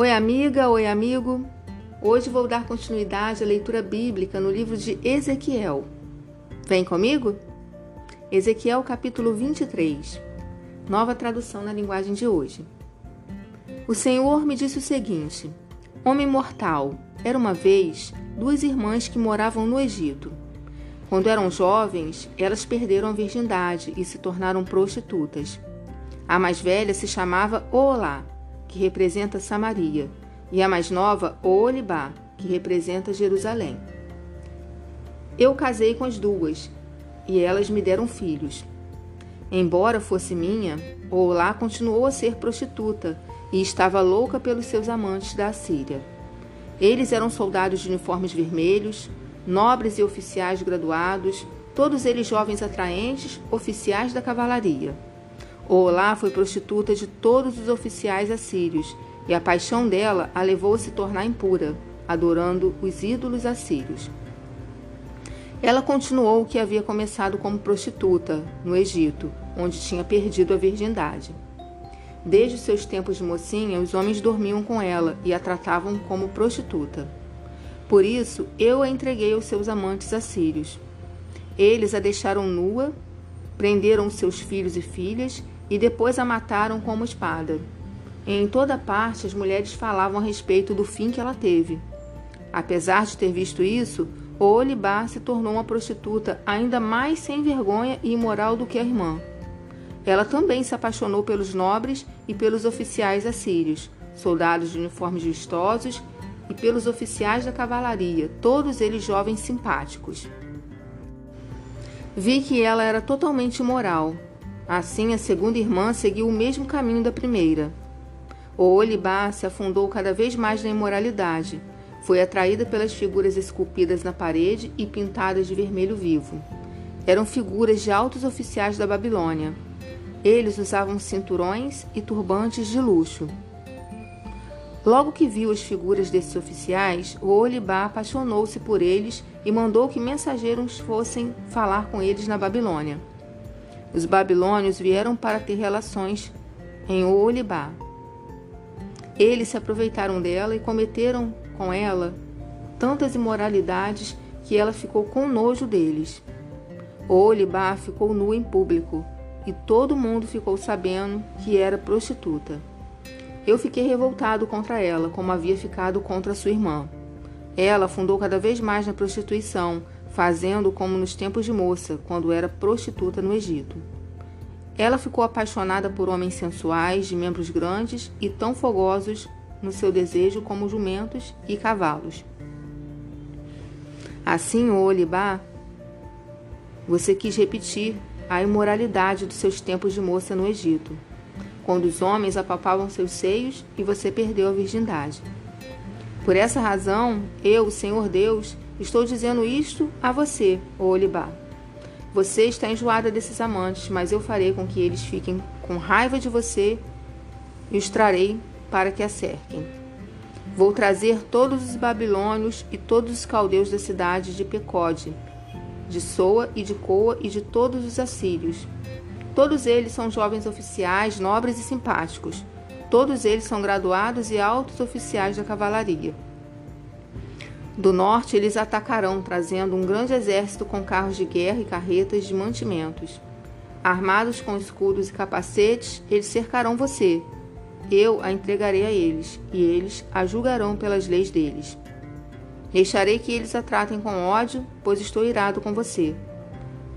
Oi, amiga, oi, amigo. Hoje vou dar continuidade à leitura bíblica no livro de Ezequiel. Vem comigo? Ezequiel capítulo 23. Nova tradução na linguagem de hoje. O Senhor me disse o seguinte: Homem mortal, era uma vez duas irmãs que moravam no Egito. Quando eram jovens, elas perderam a virgindade e se tornaram prostitutas. A mais velha se chamava Olá, que representa Samaria, e a mais nova, Olibá, que representa Jerusalém. Eu casei com as duas, e elas me deram filhos. Embora fosse minha, Olá continuou a ser prostituta e estava louca pelos seus amantes da Assíria. Eles eram soldados de uniformes vermelhos, nobres e oficiais graduados, todos eles jovens atraentes, oficiais da cavalaria. Olá foi prostituta de todos os oficiais assírios, e a paixão dela a levou a se tornar impura, adorando os ídolos assírios. Ela continuou o que havia começado como prostituta, no Egito, onde tinha perdido a virgindade. Desde seus tempos de mocinha, os homens dormiam com ela e a tratavam como prostituta. Por isso, eu a entreguei aos seus amantes assírios. Eles a deixaram nua, prenderam seus filhos e filhas e depois a mataram como espada. Em toda parte, as mulheres falavam a respeito do fim que ela teve. Apesar de ter visto isso, Olibá se tornou uma prostituta ainda mais sem vergonha e imoral do que a irmã. Ela também se apaixonou pelos nobres e pelos oficiais assírios, soldados de uniformes vistosos e pelos oficiais da cavalaria, todos eles jovens simpáticos. Vi que ela era totalmente imoral. Assim, a segunda irmã seguiu o mesmo caminho da primeira. O Olibá se afundou cada vez mais na imoralidade foi atraída pelas figuras esculpidas na parede e pintadas de vermelho vivo. Eram figuras de altos oficiais da Babilônia. Eles usavam cinturões e turbantes de luxo. Logo que viu as figuras desses oficiais, o Olibá apaixonou-se por eles e mandou que mensageiros fossem falar com eles na Babilônia. Os babilônios vieram para ter relações em Olibá. Eles se aproveitaram dela e cometeram com ela tantas imoralidades que ela ficou com nojo deles. Olibá ficou nua em público e todo mundo ficou sabendo que era prostituta. Eu fiquei revoltado contra ela, como havia ficado contra sua irmã. Ela afundou cada vez mais na prostituição, fazendo como nos tempos de moça, quando era prostituta no Egito. Ela ficou apaixonada por homens sensuais, de membros grandes e tão fogosos no seu desejo como jumentos e cavalos. Assim, Olibá, você quis repetir a imoralidade dos seus tempos de moça no Egito, quando os homens apalpavam seus seios e você perdeu a virgindade. Por essa razão, eu, Senhor Deus, estou dizendo isto a você, o Olibá. Você está enjoada desses amantes, mas eu farei com que eles fiquem com raiva de você e os trarei para que a cerquem. Vou trazer todos os babilônios e todos os caldeus da cidade de Pecode, de Soa e de Coa e de todos os assírios. Todos eles são jovens oficiais, nobres e simpáticos. Todos eles são graduados e altos oficiais da cavalaria. Do norte eles atacarão, trazendo um grande exército com carros de guerra e carretas de mantimentos. Armados com escudos e capacetes, eles cercarão você eu a entregarei a eles, e eles a julgarão pelas leis deles. Deixarei que eles a tratem com ódio, pois estou irado com você.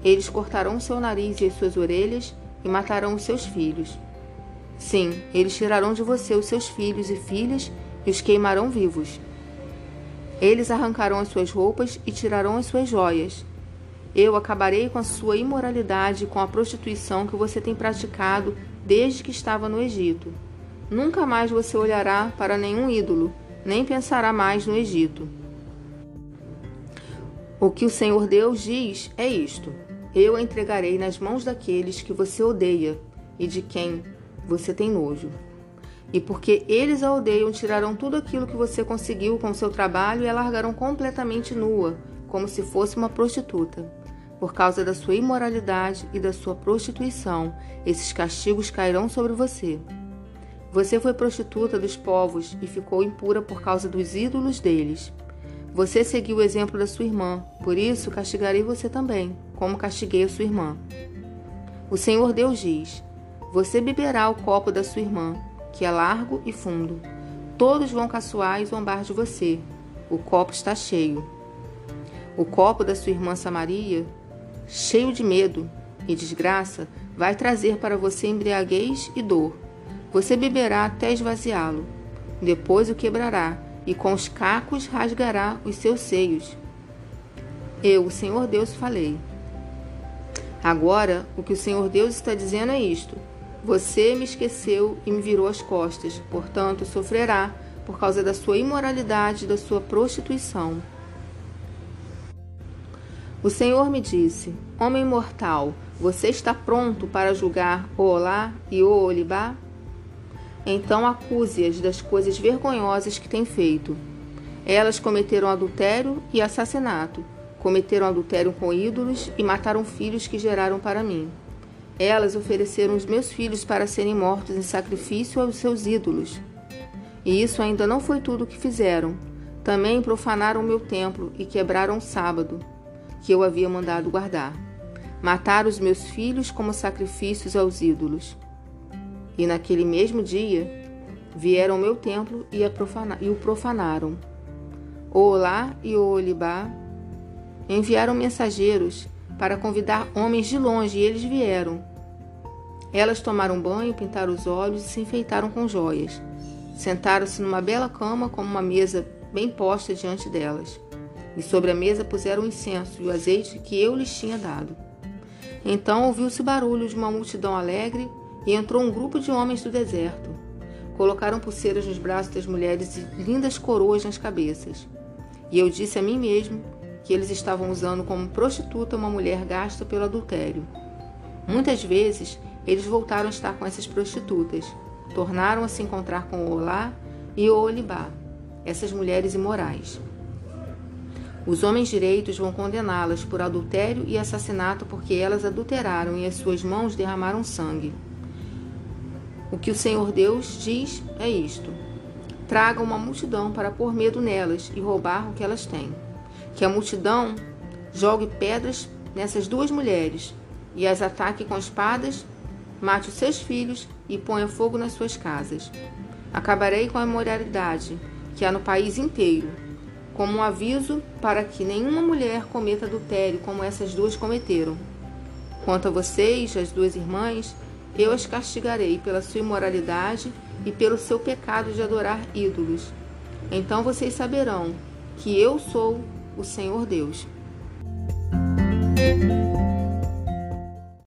Eles cortarão seu nariz e as suas orelhas e matarão os seus filhos. Sim, eles tirarão de você os seus filhos e filhas e os queimarão vivos. Eles arrancarão as suas roupas e tirarão as suas joias. Eu acabarei com a sua imoralidade e com a prostituição que você tem praticado desde que estava no Egito. Nunca mais você olhará para nenhum ídolo, nem pensará mais no Egito. O que o Senhor Deus diz é isto: Eu entregarei nas mãos daqueles que você odeia e de quem você tem nojo. E porque eles a odeiam, tirarão tudo aquilo que você conseguiu com seu trabalho e a largarão completamente nua, como se fosse uma prostituta. Por causa da sua imoralidade e da sua prostituição, esses castigos cairão sobre você. Você foi prostituta dos povos e ficou impura por causa dos ídolos deles. Você seguiu o exemplo da sua irmã, por isso castigarei você também, como castiguei a sua irmã. O Senhor Deus diz: Você beberá o copo da sua irmã, que é largo e fundo. Todos vão caçoar e zombar de você. O copo está cheio. O copo da sua irmã Samaria, cheio de medo e desgraça, vai trazer para você embriaguez e dor. Você beberá até esvaziá-lo. Depois o quebrará e com os cacos rasgará os seus seios. Eu, o Senhor Deus, falei. Agora, o que o Senhor Deus está dizendo é isto: Você me esqueceu e me virou as costas, portanto, sofrerá por causa da sua imoralidade e da sua prostituição. O Senhor me disse: Homem mortal, você está pronto para julgar Olá e Olibá? Então acuse-as das coisas vergonhosas que têm feito. Elas cometeram adultério e assassinato, cometeram adultério com ídolos e mataram filhos que geraram para mim. Elas ofereceram os meus filhos para serem mortos em sacrifício aos seus ídolos. E isso ainda não foi tudo o que fizeram. Também profanaram meu templo e quebraram o sábado que eu havia mandado guardar. Matar os meus filhos como sacrifícios aos ídolos. E naquele mesmo dia vieram ao meu templo e, e o profanaram. O Olá e o Olibá enviaram mensageiros para convidar homens de longe e eles vieram. Elas tomaram banho, pintaram os olhos e se enfeitaram com joias. Sentaram-se numa bela cama com uma mesa bem posta diante delas e sobre a mesa puseram o incenso e o azeite que eu lhes tinha dado. Então ouviu-se barulho de uma multidão alegre e entrou um grupo de homens do deserto. Colocaram pulseiras nos braços das mulheres e lindas coroas nas cabeças. E eu disse a mim mesmo que eles estavam usando como prostituta uma mulher gasta pelo adultério. Muitas vezes eles voltaram a estar com essas prostitutas, tornaram a se encontrar com Olá e Olibá, essas mulheres imorais. Os homens direitos vão condená-las por adultério e assassinato porque elas adulteraram e as suas mãos derramaram sangue. O que o Senhor Deus diz é isto: traga uma multidão para pôr medo nelas e roubar o que elas têm. Que a multidão jogue pedras nessas duas mulheres e as ataque com espadas, mate os seus filhos e ponha fogo nas suas casas. Acabarei com a imoralidade que há no país inteiro como um aviso para que nenhuma mulher cometa adultério como essas duas cometeram. Quanto a vocês, as duas irmãs, eu as castigarei pela sua imoralidade e pelo seu pecado de adorar ídolos. Então vocês saberão que eu sou o Senhor Deus.